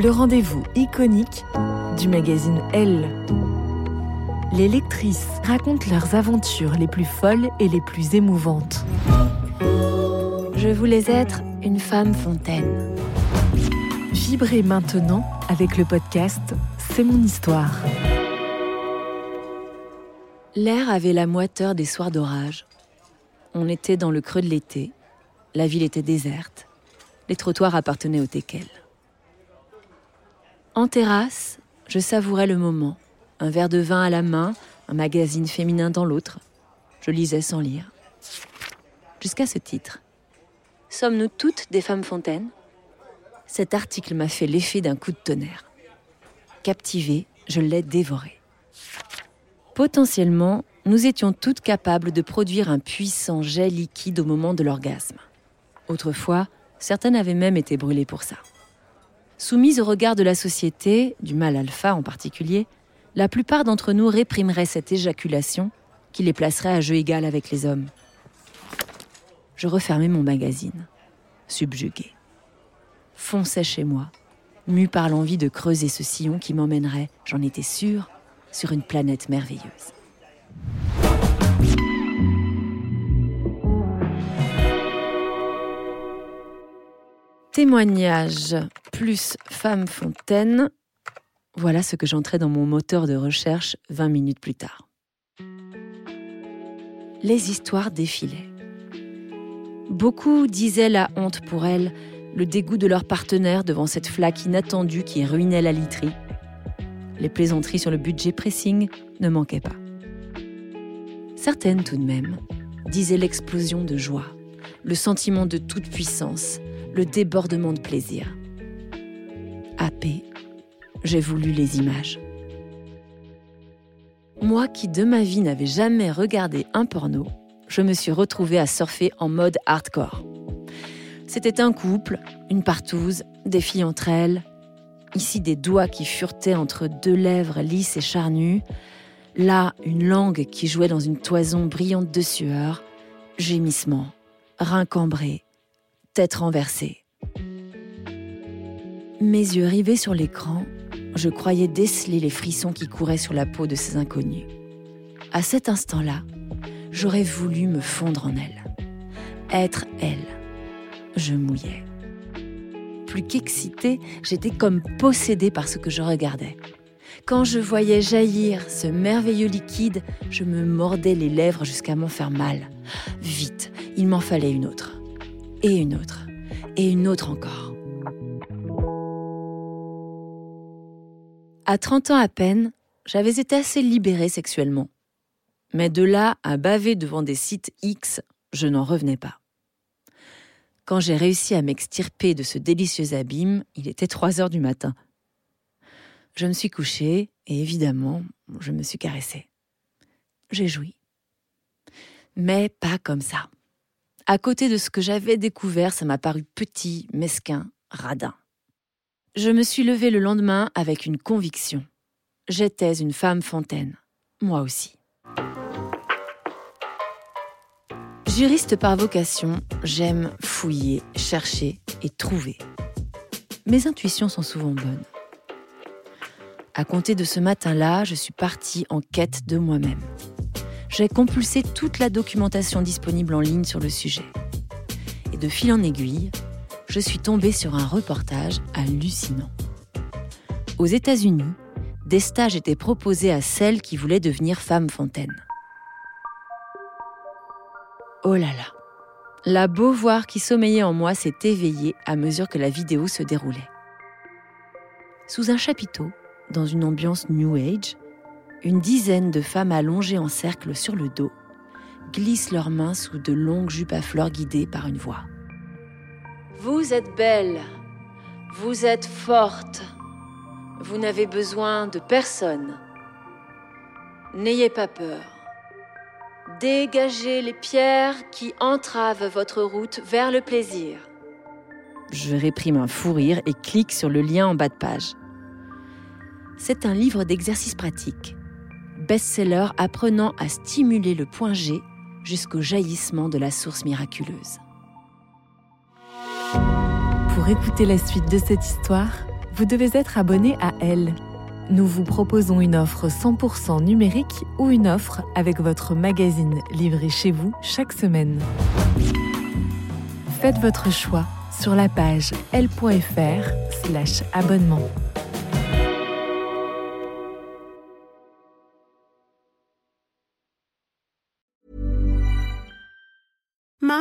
le rendez-vous iconique du magazine Elle. Les lectrices racontent leurs aventures les plus folles et les plus émouvantes. Je voulais être une femme fontaine. Vibrez maintenant avec le podcast C'est mon histoire. L'air avait la moiteur des soirs d'orage. On était dans le creux de l'été. La ville était déserte. Les trottoirs appartenaient aux teckels. En terrasse, je savourais le moment. Un verre de vin à la main, un magazine féminin dans l'autre. Je lisais sans lire. Jusqu'à ce titre. Sommes-nous toutes des femmes fontaines? Cet article m'a fait l'effet d'un coup de tonnerre. Captivé, je l'ai dévoré. Potentiellement, nous étions toutes capables de produire un puissant jet liquide au moment de l'orgasme. Autrefois, certaines avaient même été brûlées pour ça. Soumises au regard de la société, du mâle alpha en particulier, la plupart d'entre nous réprimeraient cette éjaculation qui les placerait à jeu égal avec les hommes je refermais mon magazine, subjugué. Fonçais chez moi, mu par l'envie de creuser ce sillon qui m'emmènerait, j'en étais sûre, sur une planète merveilleuse. Témoignage plus femme fontaine, voilà ce que j'entrais dans mon moteur de recherche 20 minutes plus tard. Les histoires défilaient. Beaucoup disaient la honte pour elles, le dégoût de leur partenaire devant cette flaque inattendue qui ruinait la literie. Les plaisanteries sur le budget pressing ne manquaient pas. Certaines tout de même disaient l'explosion de joie, le sentiment de toute puissance, le débordement de plaisir. Happé, j'ai voulu les images. Moi qui de ma vie n'avais jamais regardé un porno, je me suis retrouvée à surfer en mode hardcore. C'était un couple, une partouze, des filles entre elles, ici des doigts qui furetaient entre deux lèvres lisses et charnues, là une langue qui jouait dans une toison brillante de sueur, gémissements, reins cambrés, tête renversée. Mes yeux rivés sur l'écran, je croyais déceler les frissons qui couraient sur la peau de ces inconnus. À cet instant-là, j'aurais voulu me fondre en elle. Être elle. Je mouillais. Plus qu'excitée, j'étais comme possédée par ce que je regardais. Quand je voyais jaillir ce merveilleux liquide, je me mordais les lèvres jusqu'à m'en faire mal. Vite, il m'en fallait une autre. Et une autre. Et une autre encore. À 30 ans à peine, j'avais été assez libérée sexuellement Mais de là à baver devant des sites X, je n'en revenais pas. Quand j'ai réussi à m'extirper de ce délicieux abîme, il était 3 heures du matin. Je me suis couchée et évidemment, je me suis caressée. J'ai joui. Mais pas comme ça. À côté de ce que j'avais découvert, ça m'a paru petit, mesquin, radin. Je me suis levée le lendemain avec une conviction. J'étais une femme fontaine. Moi aussi. Juriste par vocation, j'aime fouiller, chercher et trouver. Mes intuitions sont souvent bonnes. À compter de ce matin-là, je suis partie en quête de moi-même. J'ai compulsé toute la documentation disponible en ligne sur le sujet. Et de fil en aiguille, je suis tombée sur un reportage hallucinant. Aux États-Unis, des stages étaient proposés à celles qui voulaient devenir femmes fontaines. Oh là là La beauvoir qui sommeillait en moi s'est éveillée à mesure que la vidéo se déroulait. Sous un chapiteau, dans une ambiance New Age, une dizaine de femmes allongées en cercle sur le dos glissent leurs mains sous de longues jupes à fleurs guidées par une voix. Vous êtes belle, vous êtes forte, vous n'avez besoin de personne. N'ayez pas peur. Dégagez les pierres qui entravent votre route vers le plaisir. Je réprime un fou rire et clique sur le lien en bas de page. C'est un livre d'exercices pratiques, best-seller apprenant à stimuler le point G jusqu'au jaillissement de la source miraculeuse. Pour écouter la suite de cette histoire, vous devez être abonné à Elle nous vous proposons une offre 100% numérique ou une offre avec votre magazine livré chez vous chaque semaine. Faites votre choix sur la page l.fr